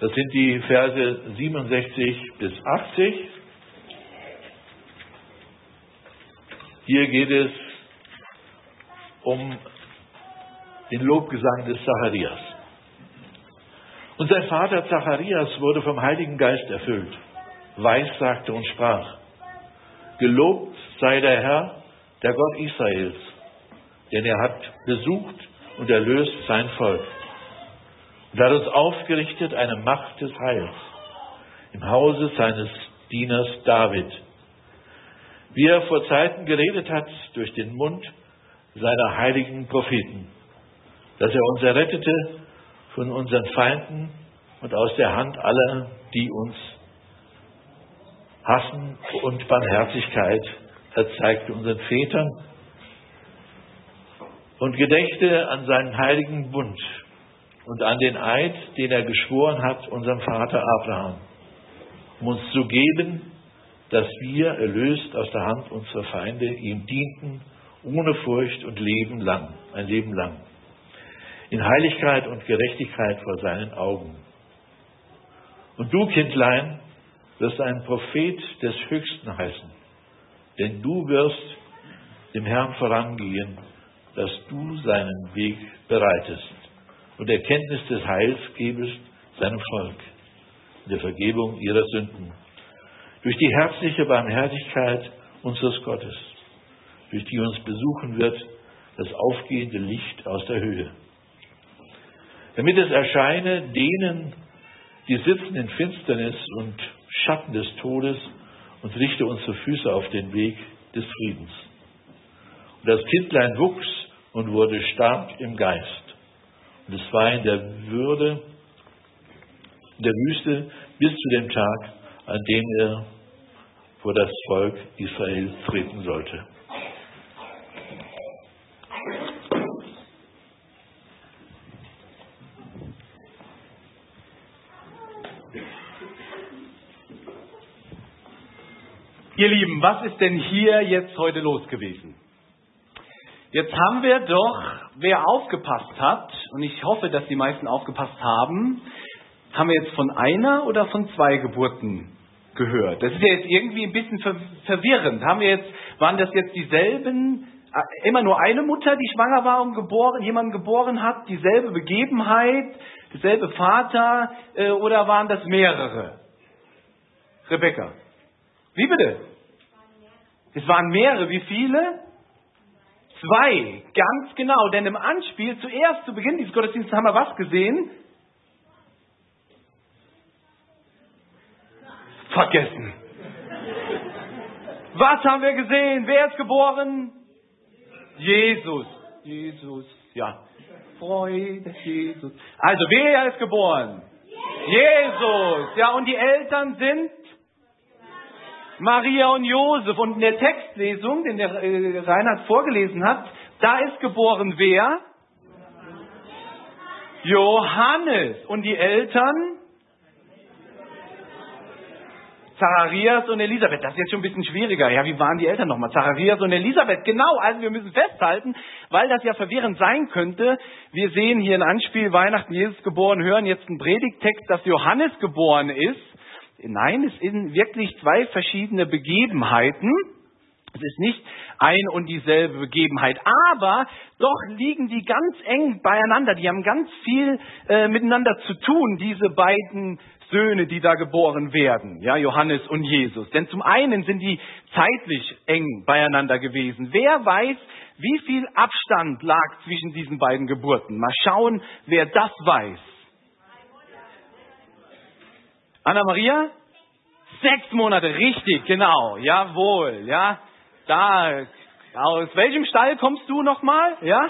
Das sind die Verse 67 bis 80. Hier geht es um den Lobgesang des Zacharias. Und sein Vater Zacharias wurde vom Heiligen Geist erfüllt, weissagte und sprach, Gelobt sei der Herr, der Gott Israels, denn er hat besucht und erlöst sein Volk uns aufgerichtet eine Macht des Heils im Hause seines Dieners David, wie er vor Zeiten geredet hat durch den Mund seiner heiligen Propheten, dass er uns errettete von unseren Feinden und aus der Hand aller, die uns hassen und Barmherzigkeit erzeigte unseren Vätern und gedächte an seinen heiligen Bund und an den Eid, den er geschworen hat unserem Vater Abraham, um uns zu geben, dass wir, erlöst aus der Hand unserer Feinde, ihm dienten, ohne Furcht und Leben lang, ein Leben lang, in Heiligkeit und Gerechtigkeit vor seinen Augen. Und du, Kindlein, wirst ein Prophet des Höchsten heißen, denn du wirst dem Herrn vorangehen, dass du seinen Weg bereitest und Erkenntnis des Heils gebest seinem Volk, in der Vergebung ihrer Sünden. Durch die herzliche Barmherzigkeit unseres Gottes, durch die uns besuchen wird das aufgehende Licht aus der Höhe. Damit es erscheine denen, die sitzen in Finsternis und Schatten des Todes und richte unsere Füße auf den Weg des Friedens. Und das Kindlein wuchs und wurde stark im Geist. Und es war in der Würde in der Wüste bis zu dem Tag, an dem er vor das Volk Israel treten sollte. Ihr Lieben, was ist denn hier jetzt heute los gewesen? Jetzt haben wir doch, wer aufgepasst hat, und ich hoffe, dass die meisten aufgepasst haben, haben wir jetzt von einer oder von zwei Geburten gehört? Das ist ja jetzt irgendwie ein bisschen verwirrend. Haben wir jetzt, waren das jetzt dieselben, äh, immer nur eine Mutter, die schwanger war und geboren, jemanden geboren hat, dieselbe Begebenheit, derselbe Vater, äh, oder waren das mehrere? Rebecca. Wie bitte? Es waren mehrere. Wie viele? Zwei, ganz genau, denn im Anspiel, zuerst zu Beginn dieses Gottesdienstes haben wir was gesehen? Vergessen. Was haben wir gesehen? Wer ist geboren? Jesus. Jesus, ja. Freude, Jesus. Also, wer ist geboren? Jesus. Ja, und die Eltern sind Maria und Josef. Und in der Textlesung, den der äh, Reinhard vorgelesen hat, da ist geboren wer? Johannes. Und die Eltern? Zacharias und Elisabeth. Das ist jetzt schon ein bisschen schwieriger. Ja, wie waren die Eltern nochmal? Zacharias und Elisabeth. Genau. Also wir müssen festhalten, weil das ja verwirrend sein könnte. Wir sehen hier ein Anspiel Weihnachten Jesus geboren, hören jetzt einen Predigtext, dass Johannes geboren ist. Nein, es sind wirklich zwei verschiedene Begebenheiten. Es ist nicht ein und dieselbe Begebenheit, aber doch liegen die ganz eng beieinander. Die haben ganz viel äh, miteinander zu tun, diese beiden Söhne, die da geboren werden, ja, Johannes und Jesus. Denn zum einen sind die zeitlich eng beieinander gewesen. Wer weiß, wie viel Abstand lag zwischen diesen beiden Geburten? Mal schauen, wer das weiß. Anna-Maria? Sechs Monate, richtig, genau, jawohl, ja. Da, aus welchem Stall kommst du nochmal, ja?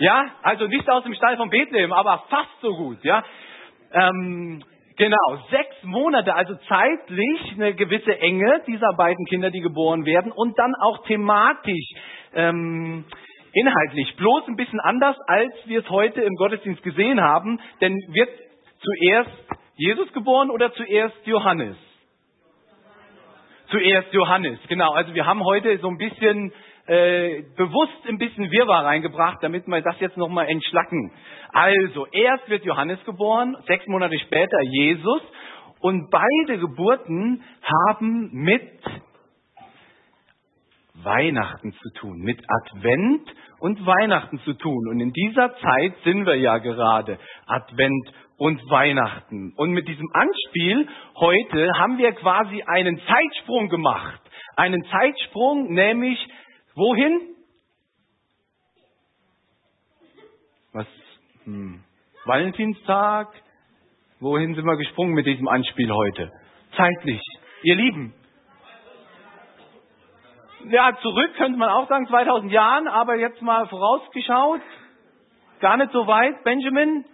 Ja, also nicht aus dem Stall von Bethlehem, aber fast so gut, ja. Ähm, genau, sechs Monate, also zeitlich eine gewisse Enge dieser beiden Kinder, die geboren werden und dann auch thematisch, ähm, inhaltlich, bloß ein bisschen anders, als wir es heute im Gottesdienst gesehen haben, denn wird zuerst Jesus geboren oder zuerst Johannes? Zuerst Johannes, genau. Also wir haben heute so ein bisschen äh, bewusst ein bisschen Wirrwarr reingebracht, damit wir das jetzt nochmal entschlacken. Also, erst wird Johannes geboren, sechs Monate später Jesus. Und beide Geburten haben mit Weihnachten zu tun, mit Advent und Weihnachten zu tun. Und in dieser Zeit sind wir ja gerade Advent und Weihnachten. Und mit diesem Anspiel heute haben wir quasi einen Zeitsprung gemacht. Einen Zeitsprung, nämlich wohin? Was? Hm. Valentinstag? Wohin sind wir gesprungen mit diesem Anspiel heute? Zeitlich. Ihr Lieben. Ja, zurück könnte man auch sagen, 2000 Jahren, aber jetzt mal vorausgeschaut. Gar nicht so weit. Benjamin?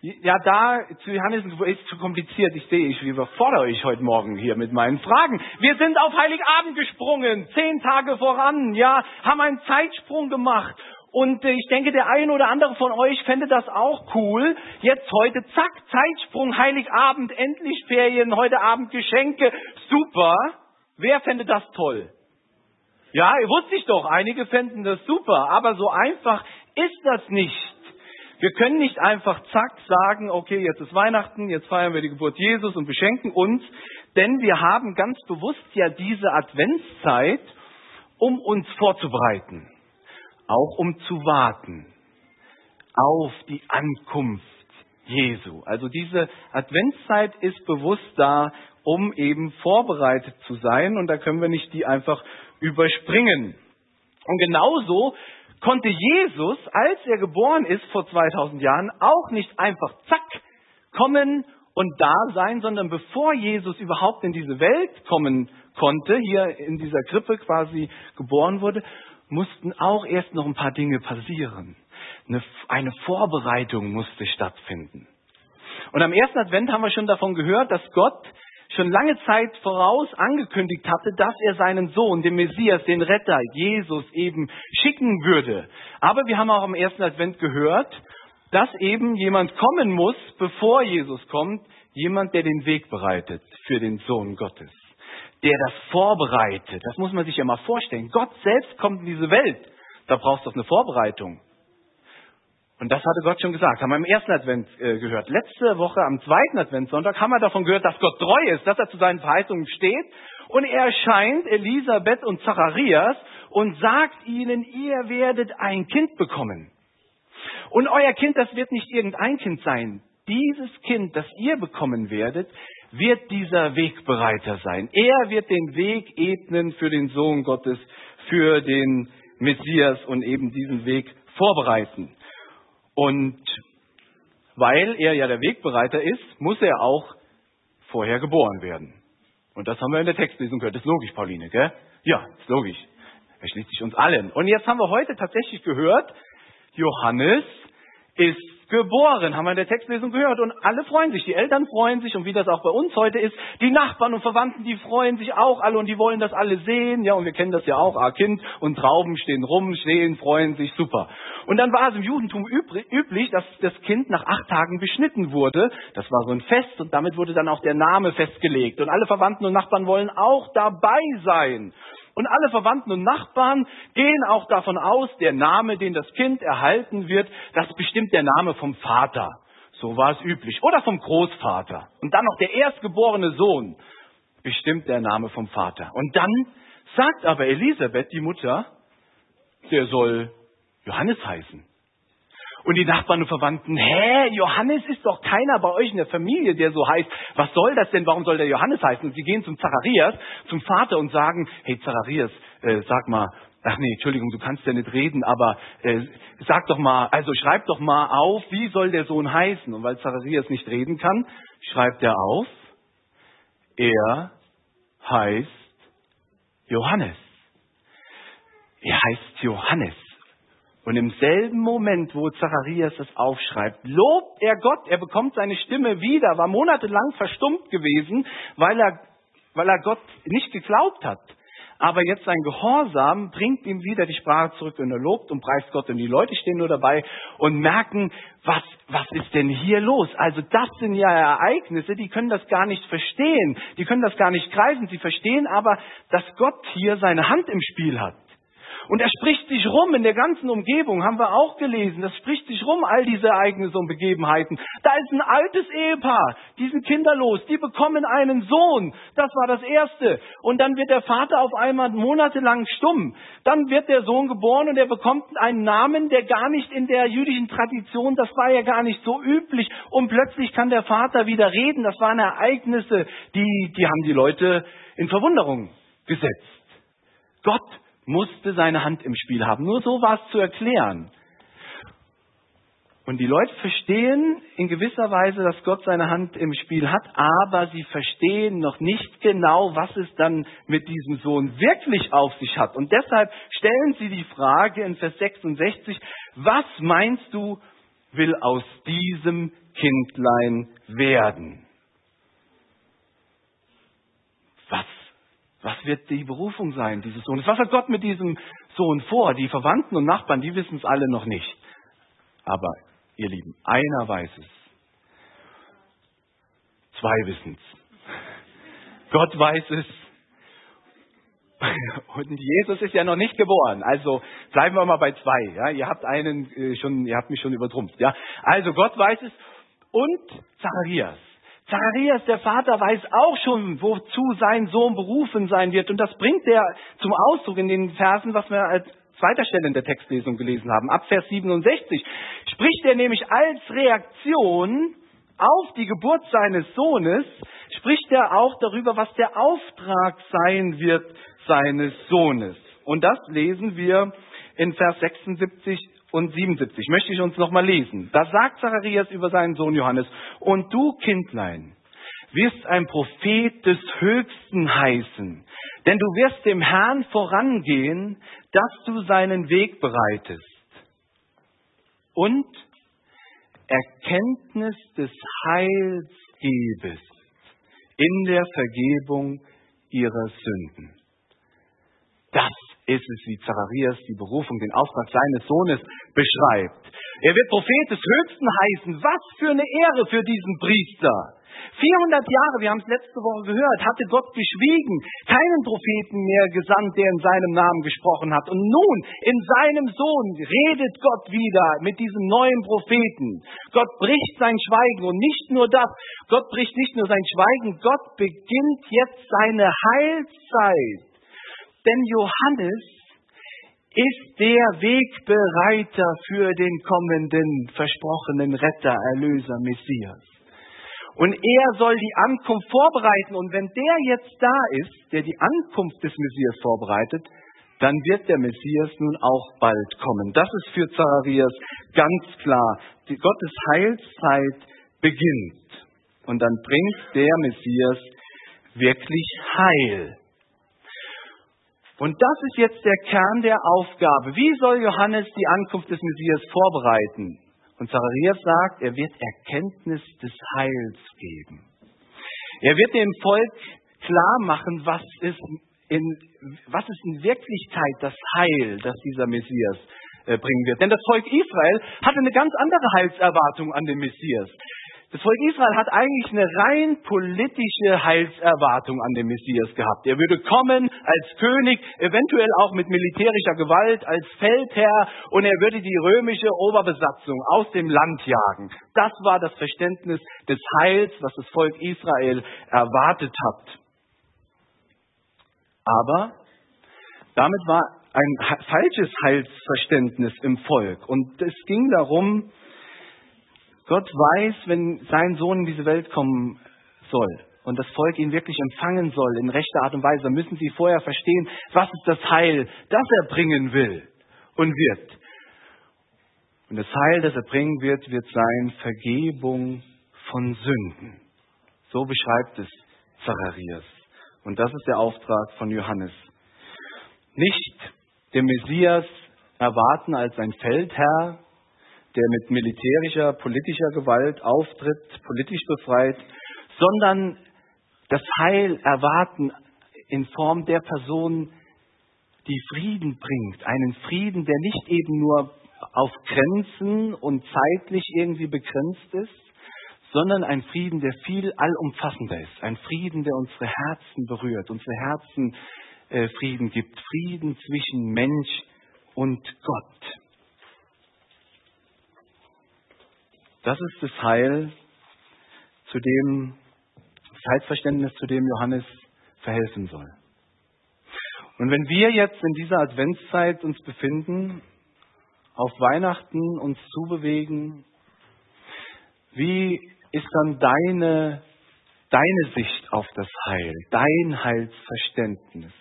Ja, da zu Johannes ist zu kompliziert. Ich sehe, ich überfordere euch heute Morgen hier mit meinen Fragen. Wir sind auf Heiligabend gesprungen, zehn Tage voran, ja, haben einen Zeitsprung gemacht. Und äh, ich denke, der eine oder andere von euch fände das auch cool. Jetzt heute, zack, Zeitsprung, Heiligabend, endlich Ferien, heute Abend Geschenke, super. Wer fände das toll? Ja, wusste ich doch, einige fänden das super, aber so einfach ist das nicht. Wir können nicht einfach zack sagen, okay, jetzt ist Weihnachten, jetzt feiern wir die Geburt Jesus und beschenken uns, denn wir haben ganz bewusst ja diese Adventszeit, um uns vorzubereiten, auch um zu warten auf die Ankunft Jesu. Also diese Adventszeit ist bewusst da, um eben vorbereitet zu sein und da können wir nicht die einfach überspringen. Und genauso konnte Jesus, als er geboren ist vor 2000 Jahren, auch nicht einfach zack kommen und da sein, sondern bevor Jesus überhaupt in diese Welt kommen konnte, hier in dieser Krippe quasi geboren wurde, mussten auch erst noch ein paar Dinge passieren. Eine, Vorbereitung musste stattfinden. Und am ersten Advent haben wir schon davon gehört, dass Gott schon lange Zeit voraus angekündigt hatte, dass er seinen Sohn, den Messias, den Retter, Jesus eben schicken würde. Aber wir haben auch am ersten Advent gehört, dass eben jemand kommen muss, bevor Jesus kommt, jemand, der den Weg bereitet für den Sohn Gottes, der das vorbereitet. Das muss man sich ja mal vorstellen. Gott selbst kommt in diese Welt. Da brauchst du eine Vorbereitung. Und das hatte Gott schon gesagt, haben wir im ersten Advent äh, gehört. Letzte Woche am zweiten Adventssonntag haben wir davon gehört, dass Gott treu ist, dass er zu seinen Verheißungen steht. Und er erscheint Elisabeth und Zacharias und sagt ihnen, ihr werdet ein Kind bekommen. Und euer Kind, das wird nicht irgendein Kind sein. Dieses Kind, das ihr bekommen werdet, wird dieser Wegbereiter sein. Er wird den Weg ebnen für den Sohn Gottes, für den Messias und eben diesen Weg vorbereiten. Und weil er ja der Wegbereiter ist, muss er auch vorher geboren werden. Und das haben wir in der Textlesung gehört. Das ist logisch, Pauline, gell? Ja, ist logisch. Er schließt sich uns allen. Und jetzt haben wir heute tatsächlich gehört, Johannes ist geboren, haben wir in der Textlesung gehört. Und alle freuen sich, die Eltern freuen sich und wie das auch bei uns heute ist, die Nachbarn und Verwandten, die freuen sich auch alle und die wollen das alle sehen. Ja, und wir kennen das ja auch, ah, Kind und Trauben stehen rum, stehen, freuen sich, super. Und dann war es im Judentum üblich, dass das Kind nach acht Tagen beschnitten wurde. Das war so ein Fest und damit wurde dann auch der Name festgelegt. Und alle Verwandten und Nachbarn wollen auch dabei sein. Und alle Verwandten und Nachbarn gehen auch davon aus, der Name, den das Kind erhalten wird, das bestimmt der Name vom Vater. So war es üblich. Oder vom Großvater. Und dann noch der erstgeborene Sohn bestimmt der Name vom Vater. Und dann sagt aber Elisabeth, die Mutter, der soll Johannes heißen. Und die Nachbarn und Verwandten, hä, Johannes ist doch keiner bei euch in der Familie, der so heißt. Was soll das denn? Warum soll der Johannes heißen? Und sie gehen zum Zacharias, zum Vater und sagen, hey Zacharias, äh, sag mal, ach nee, Entschuldigung, du kannst ja nicht reden, aber äh, sag doch mal, also schreib doch mal auf, wie soll der Sohn heißen? Und weil Zacharias nicht reden kann, schreibt er auf, er heißt Johannes. Er heißt Johannes. Und im selben Moment, wo Zacharias das aufschreibt, lobt er Gott, er bekommt seine Stimme wieder, war monatelang verstummt gewesen, weil er, weil er Gott nicht geglaubt hat. aber jetzt sein Gehorsam bringt ihm wieder die Sprache zurück und er lobt und preist Gott und die Leute stehen nur dabei und merken, was, was ist denn hier los? Also das sind ja Ereignisse, die können das gar nicht verstehen, die können das gar nicht greifen, sie verstehen aber, dass Gott hier seine Hand im Spiel hat. Und er spricht sich rum in der ganzen Umgebung, haben wir auch gelesen. Das spricht sich rum, all diese Ereignisse und Begebenheiten. Da ist ein altes Ehepaar, die sind kinderlos, die bekommen einen Sohn. Das war das Erste. Und dann wird der Vater auf einmal monatelang stumm. Dann wird der Sohn geboren und er bekommt einen Namen, der gar nicht in der jüdischen Tradition, das war ja gar nicht so üblich. Und plötzlich kann der Vater wieder reden. Das waren Ereignisse, die, die haben die Leute in Verwunderung gesetzt. Gott musste seine Hand im Spiel haben. Nur so war es zu erklären. Und die Leute verstehen in gewisser Weise, dass Gott seine Hand im Spiel hat, aber sie verstehen noch nicht genau, was es dann mit diesem Sohn wirklich auf sich hat. Und deshalb stellen sie die Frage in Vers 66, was meinst du, will aus diesem Kindlein werden? Was was wird die Berufung sein dieses Sohnes? Was hat Gott mit diesem Sohn vor? Die Verwandten und Nachbarn, die wissen es alle noch nicht. Aber ihr Lieben, einer weiß es. Zwei wissen es. Gott weiß es. Und Jesus ist ja noch nicht geboren. Also bleiben wir mal bei zwei. Ja? Ihr habt einen äh, schon, ihr habt mich schon übertrumpft. Ja? Also Gott weiß es und Zacharias. Zacharias, der Vater, weiß auch schon, wozu sein Sohn berufen sein wird. Und das bringt er zum Ausdruck in den Versen, was wir als zweiter Stelle in der Textlesung gelesen haben. Ab Vers 67 spricht er nämlich als Reaktion auf die Geburt seines Sohnes, spricht er auch darüber, was der Auftrag sein wird seines Sohnes. Und das lesen wir in Vers 76 und 77 möchte ich uns nochmal lesen. Da sagt Zacharias über seinen Sohn Johannes, und du, Kindlein, wirst ein Prophet des Höchsten heißen, denn du wirst dem Herrn vorangehen, dass du seinen Weg bereitest. Und Erkenntnis des Heils gebest in der Vergebung ihrer Sünden. Das ist es, wie Zacharias die Berufung, den Auftrag seines Sohnes beschreibt. Er wird Prophet des Höchsten heißen. Was für eine Ehre für diesen Priester. 400 Jahre, wir haben es letzte Woche gehört, hatte Gott geschwiegen, keinen Propheten mehr gesandt, der in seinem Namen gesprochen hat. Und nun, in seinem Sohn, redet Gott wieder mit diesem neuen Propheten. Gott bricht sein Schweigen und nicht nur das, Gott bricht nicht nur sein Schweigen, Gott beginnt jetzt seine Heilszeit. Denn Johannes ist der Wegbereiter für den kommenden versprochenen Retter, Erlöser, Messias. Und er soll die Ankunft vorbereiten. Und wenn der jetzt da ist, der die Ankunft des Messias vorbereitet, dann wird der Messias nun auch bald kommen. Das ist für Zacharias ganz klar. Die Gottes Heilszeit beginnt. Und dann bringt der Messias wirklich Heil. Und das ist jetzt der Kern der Aufgabe. Wie soll Johannes die Ankunft des Messias vorbereiten? Und Zacharias sagt, er wird Erkenntnis des Heils geben. Er wird dem Volk klar machen, was ist in, was ist in Wirklichkeit das Heil, das dieser Messias äh, bringen wird. Denn das Volk Israel hatte eine ganz andere Heilserwartung an den Messias. Das Volk Israel hat eigentlich eine rein politische Heilserwartung an den Messias gehabt. Er würde kommen als König, eventuell auch mit militärischer Gewalt, als Feldherr und er würde die römische Oberbesatzung aus dem Land jagen. Das war das Verständnis des Heils, was das Volk Israel erwartet hat. Aber damit war ein falsches Heilsverständnis im Volk und es ging darum, Gott weiß, wenn sein Sohn in diese Welt kommen soll und das Volk ihn wirklich empfangen soll in rechter Art und Weise, dann müssen sie vorher verstehen, was ist das Heil, das er bringen will und wird. Und das Heil, das er bringen wird, wird sein Vergebung von Sünden. So beschreibt es Zacharias. Und das ist der Auftrag von Johannes. Nicht den Messias erwarten als ein Feldherr, der mit militärischer, politischer Gewalt auftritt, politisch befreit, sondern das Heil erwarten in Form der Person, die Frieden bringt. Einen Frieden, der nicht eben nur auf Grenzen und zeitlich irgendwie begrenzt ist, sondern ein Frieden, der viel allumfassender ist. Ein Frieden, der unsere Herzen berührt, unsere Herzen äh, Frieden gibt. Frieden zwischen Mensch und Gott. Das ist das Heil, zu dem, das Heilsverständnis, zu dem Johannes verhelfen soll. Und wenn wir jetzt in dieser Adventszeit uns befinden, auf Weihnachten uns zubewegen, wie ist dann deine, deine Sicht auf das Heil, dein Heilsverständnis?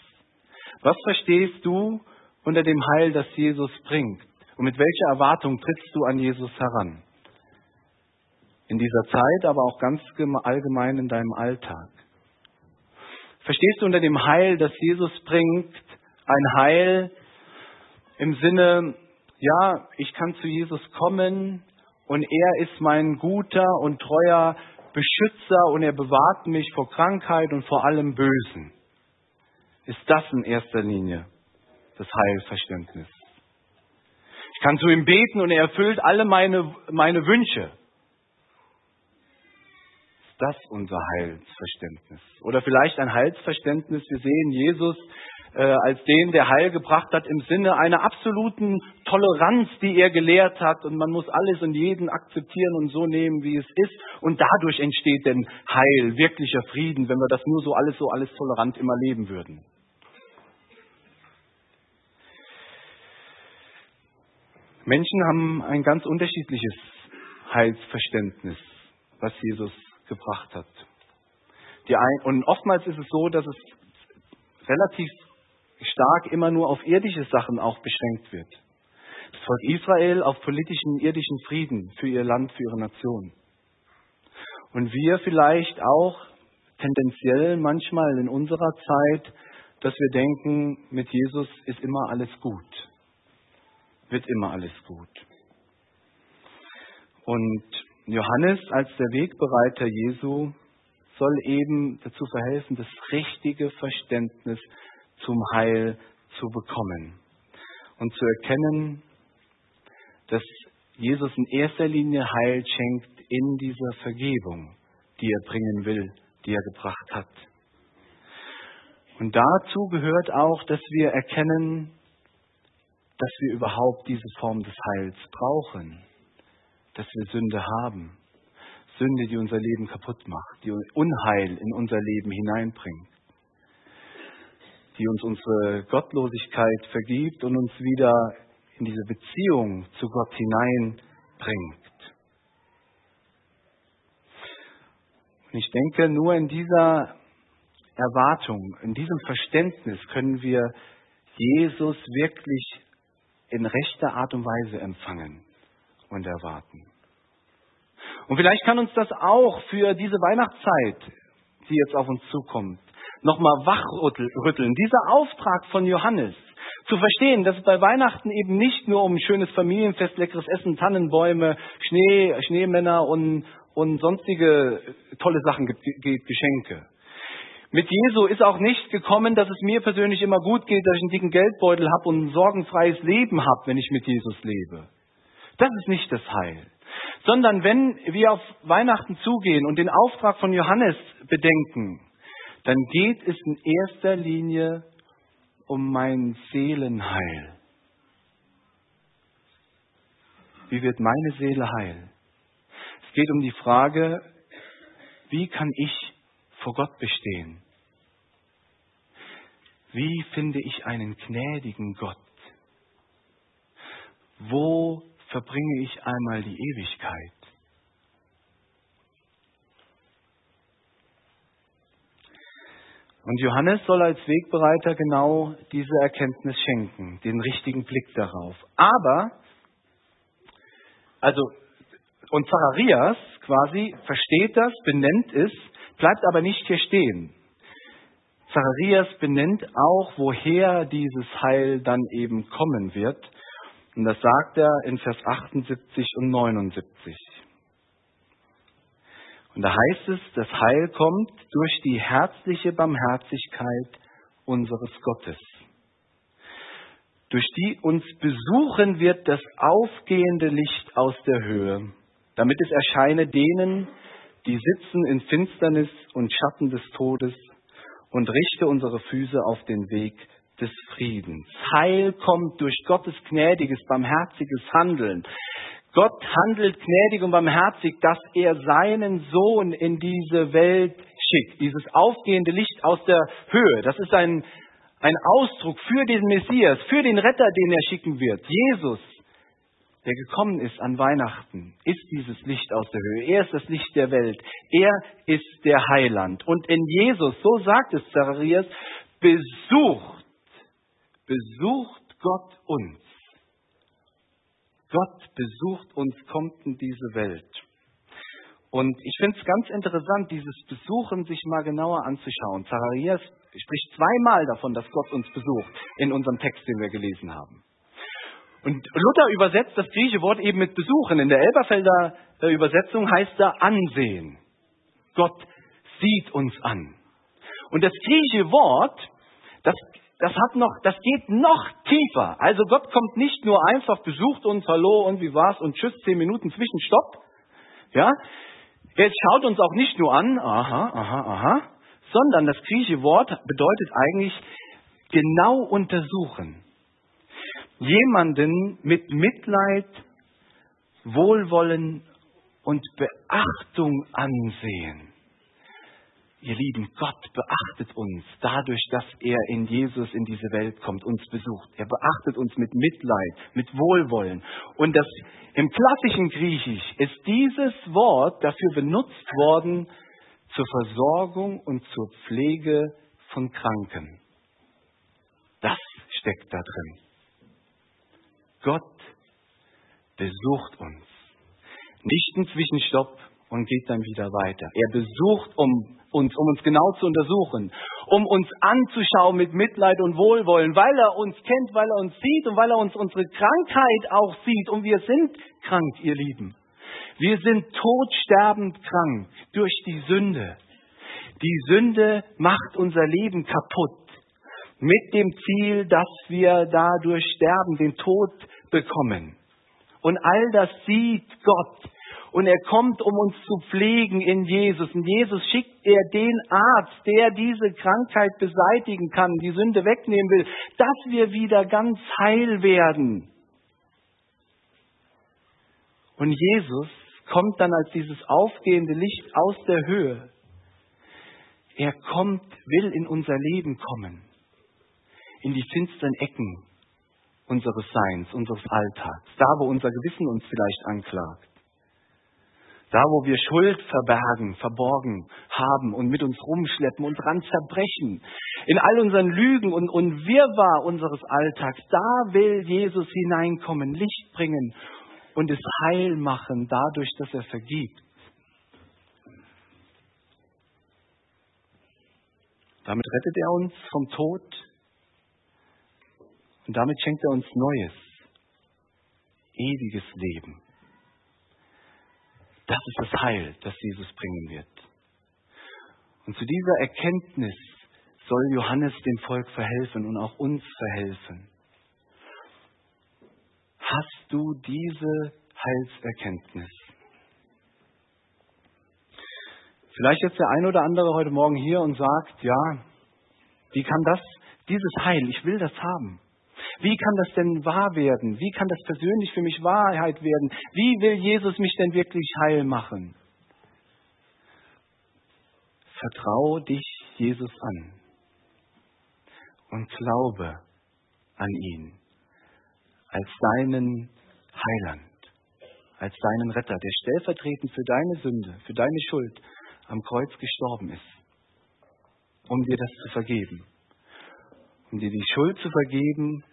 Was verstehst du unter dem Heil, das Jesus bringt? Und mit welcher Erwartung trittst du an Jesus heran? In dieser Zeit, aber auch ganz allgemein in deinem Alltag. Verstehst du unter dem Heil, das Jesus bringt, ein Heil im Sinne, ja, ich kann zu Jesus kommen und er ist mein guter und treuer Beschützer und er bewahrt mich vor Krankheit und vor allem Bösen. Ist das in erster Linie das Heilverständnis? Ich kann zu ihm beten und er erfüllt alle meine, meine Wünsche das unser Heilsverständnis? Oder vielleicht ein Heilsverständnis, wir sehen Jesus äh, als den, der Heil gebracht hat, im Sinne einer absoluten Toleranz, die er gelehrt hat. Und man muss alles und jeden akzeptieren und so nehmen, wie es ist. Und dadurch entsteht denn Heil, wirklicher Frieden, wenn wir das nur so alles so alles tolerant immer leben würden. Menschen haben ein ganz unterschiedliches Heilsverständnis, was Jesus gebracht hat. Ein, und oftmals ist es so, dass es relativ stark immer nur auf irdische Sachen auch beschränkt wird. Das Volk Israel auf politischen, irdischen Frieden für ihr Land, für ihre Nation. Und wir vielleicht auch tendenziell manchmal in unserer Zeit, dass wir denken, mit Jesus ist immer alles gut. Wird immer alles gut. Und Johannes als der Wegbereiter Jesu soll eben dazu verhelfen, das richtige Verständnis zum Heil zu bekommen und zu erkennen, dass Jesus in erster Linie Heil schenkt in dieser Vergebung, die er bringen will, die er gebracht hat. Und dazu gehört auch, dass wir erkennen, dass wir überhaupt diese Form des Heils brauchen dass wir Sünde haben. Sünde, die unser Leben kaputt macht, die Unheil in unser Leben hineinbringt, die uns unsere Gottlosigkeit vergibt und uns wieder in diese Beziehung zu Gott hineinbringt. Und ich denke, nur in dieser Erwartung, in diesem Verständnis können wir Jesus wirklich in rechter Art und Weise empfangen und erwarten. Und vielleicht kann uns das auch für diese Weihnachtszeit, die jetzt auf uns zukommt, nochmal wachrütteln. Dieser Auftrag von Johannes, zu verstehen, dass es bei Weihnachten eben nicht nur um ein schönes Familienfest, leckeres Essen, Tannenbäume, Schnee, Schneemänner und, und sonstige tolle Sachen geht, Geschenke. Mit Jesu ist auch nicht gekommen, dass es mir persönlich immer gut geht, dass ich einen dicken Geldbeutel habe und ein sorgenfreies Leben habe, wenn ich mit Jesus lebe. Das ist nicht das Heil. Sondern wenn wir auf Weihnachten zugehen und den Auftrag von Johannes bedenken, dann geht es in erster Linie um mein Seelenheil. Wie wird meine Seele heil? Es geht um die Frage, wie kann ich vor Gott bestehen? Wie finde ich einen gnädigen Gott? Wo verbringe ich einmal die Ewigkeit. Und Johannes soll als Wegbereiter genau diese Erkenntnis schenken, den richtigen Blick darauf. Aber, also, und Zacharias quasi versteht das, benennt es, bleibt aber nicht hier stehen. Zacharias benennt auch, woher dieses Heil dann eben kommen wird. Und das sagt er in Vers 78 und 79. Und da heißt es, das Heil kommt durch die herzliche Barmherzigkeit unseres Gottes. durch die uns besuchen wird das aufgehende Licht aus der Höhe, damit es erscheine denen, die sitzen in Finsternis und Schatten des Todes und richte unsere Füße auf den Weg des Friedens. Heil kommt durch Gottes gnädiges, barmherziges Handeln. Gott handelt gnädig und barmherzig, dass er seinen Sohn in diese Welt schickt. Dieses aufgehende Licht aus der Höhe, das ist ein, ein Ausdruck für den Messias, für den Retter, den er schicken wird. Jesus, der gekommen ist an Weihnachten, ist dieses Licht aus der Höhe. Er ist das Licht der Welt. Er ist der Heiland. Und in Jesus, so sagt es Zacharias, besucht, besucht Gott uns. Gott besucht uns, kommt in diese Welt. Und ich finde es ganz interessant, dieses Besuchen sich mal genauer anzuschauen. Zacharias spricht zweimal davon, dass Gott uns besucht, in unserem Text, den wir gelesen haben. Und Luther übersetzt das griechische Wort eben mit besuchen. In der Elberfelder äh, Übersetzung heißt da ansehen. Gott sieht uns an. Und das griechische Wort, das, das hat noch, das geht noch tiefer. Also Gott kommt nicht nur einfach, besucht uns, hallo und wie war's und tschüss, zehn Minuten Zwischenstopp. Ja, er schaut uns auch nicht nur an, aha, aha, aha, sondern das griechische Wort bedeutet eigentlich genau untersuchen. Jemanden mit Mitleid, Wohlwollen und Beachtung ansehen. Ihr Lieben, Gott beachtet uns dadurch, dass er in Jesus in diese Welt kommt, uns besucht. Er beachtet uns mit Mitleid, mit Wohlwollen. Und das, im klassischen Griechisch ist dieses Wort dafür benutzt worden zur Versorgung und zur Pflege von Kranken. Das steckt da drin. Gott besucht uns. Nicht ein Zwischenstopp und geht dann wieder weiter. Er besucht um uns, um uns genau zu untersuchen, um uns anzuschauen mit Mitleid und Wohlwollen, weil er uns kennt, weil er uns sieht und weil er uns unsere Krankheit auch sieht. Und wir sind krank, ihr Lieben. Wir sind todsterbend krank durch die Sünde. Die Sünde macht unser Leben kaputt. Mit dem Ziel, dass wir dadurch sterben, den Tod bekommen. Und all das sieht Gott und er kommt, um uns zu pflegen in Jesus. Und Jesus schickt er den Arzt, der diese Krankheit beseitigen kann, die Sünde wegnehmen will, dass wir wieder ganz heil werden. Und Jesus kommt dann als dieses aufgehende Licht aus der Höhe. Er kommt, will in unser Leben kommen, in die finsteren Ecken unseres Seins, unseres Alltags, da wo unser Gewissen uns vielleicht anklagt. Da, wo wir Schuld verbergen, verborgen haben und mit uns rumschleppen und dran zerbrechen, in all unseren Lügen und, und Wirrwarr unseres Alltags, da will Jesus hineinkommen, Licht bringen und es heil machen, dadurch, dass er vergibt. Damit rettet er uns vom Tod und damit schenkt er uns neues, ewiges Leben. Das ist das Heil, das Jesus bringen wird. Und zu dieser Erkenntnis soll Johannes dem Volk verhelfen und auch uns verhelfen. Hast du diese Heilserkenntnis? Vielleicht jetzt der ein oder andere heute Morgen hier und sagt, ja, wie kann das, dieses Heil, ich will das haben. Wie kann das denn wahr werden? Wie kann das persönlich für mich Wahrheit werden? Wie will Jesus mich denn wirklich heil machen? Vertraue dich Jesus an und glaube an ihn als deinen Heiland, als deinen Retter, der stellvertretend für deine Sünde, für deine Schuld am Kreuz gestorben ist, um dir das zu vergeben, um dir die Schuld zu vergeben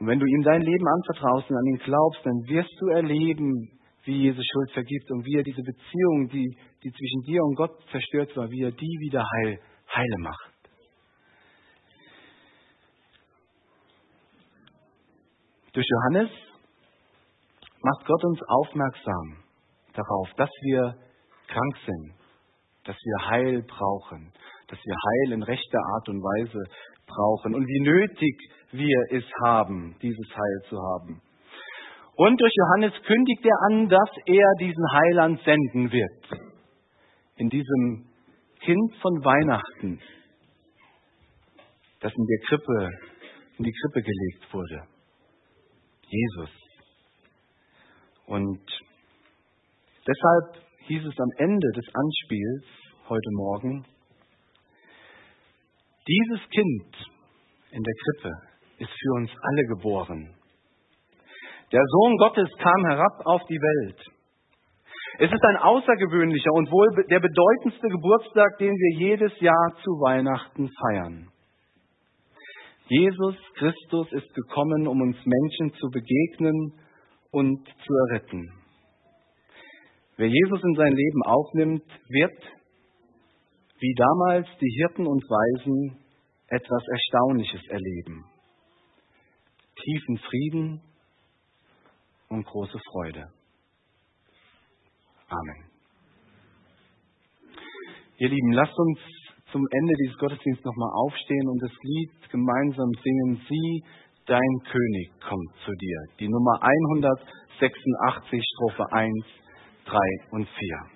und wenn du ihm dein Leben anvertraust und an ihn glaubst, dann wirst du erleben, wie Jesus Schuld vergibt und wie er diese Beziehung, die, die zwischen dir und Gott zerstört war, wie er die wieder heil, heile macht. Durch Johannes macht Gott uns aufmerksam darauf, dass wir krank sind, dass wir Heil brauchen, dass wir Heil in rechter Art und Weise brauchen und wie nötig wir es haben, dieses Heil zu haben. Und durch Johannes kündigt er an, dass er diesen Heiland senden wird. In diesem Kind von Weihnachten, das in der Krippe, in die Krippe gelegt wurde. Jesus. Und deshalb hieß es am Ende des Anspiels heute Morgen, dieses Kind in der Krippe ist für uns alle geboren. Der Sohn Gottes kam herab auf die Welt. Es ist ein außergewöhnlicher und wohl der bedeutendste Geburtstag, den wir jedes Jahr zu Weihnachten feiern. Jesus Christus ist gekommen, um uns Menschen zu begegnen und zu erretten. Wer Jesus in sein Leben aufnimmt, wird, wie damals die Hirten und Weisen, etwas Erstaunliches erleben. Tiefen Frieden und große Freude. Amen. Ihr Lieben, lasst uns zum Ende dieses Gottesdienstes nochmal aufstehen und das Lied gemeinsam singen. Sie, dein König kommt zu dir. Die Nummer 186, Strophe 1, 3 und 4.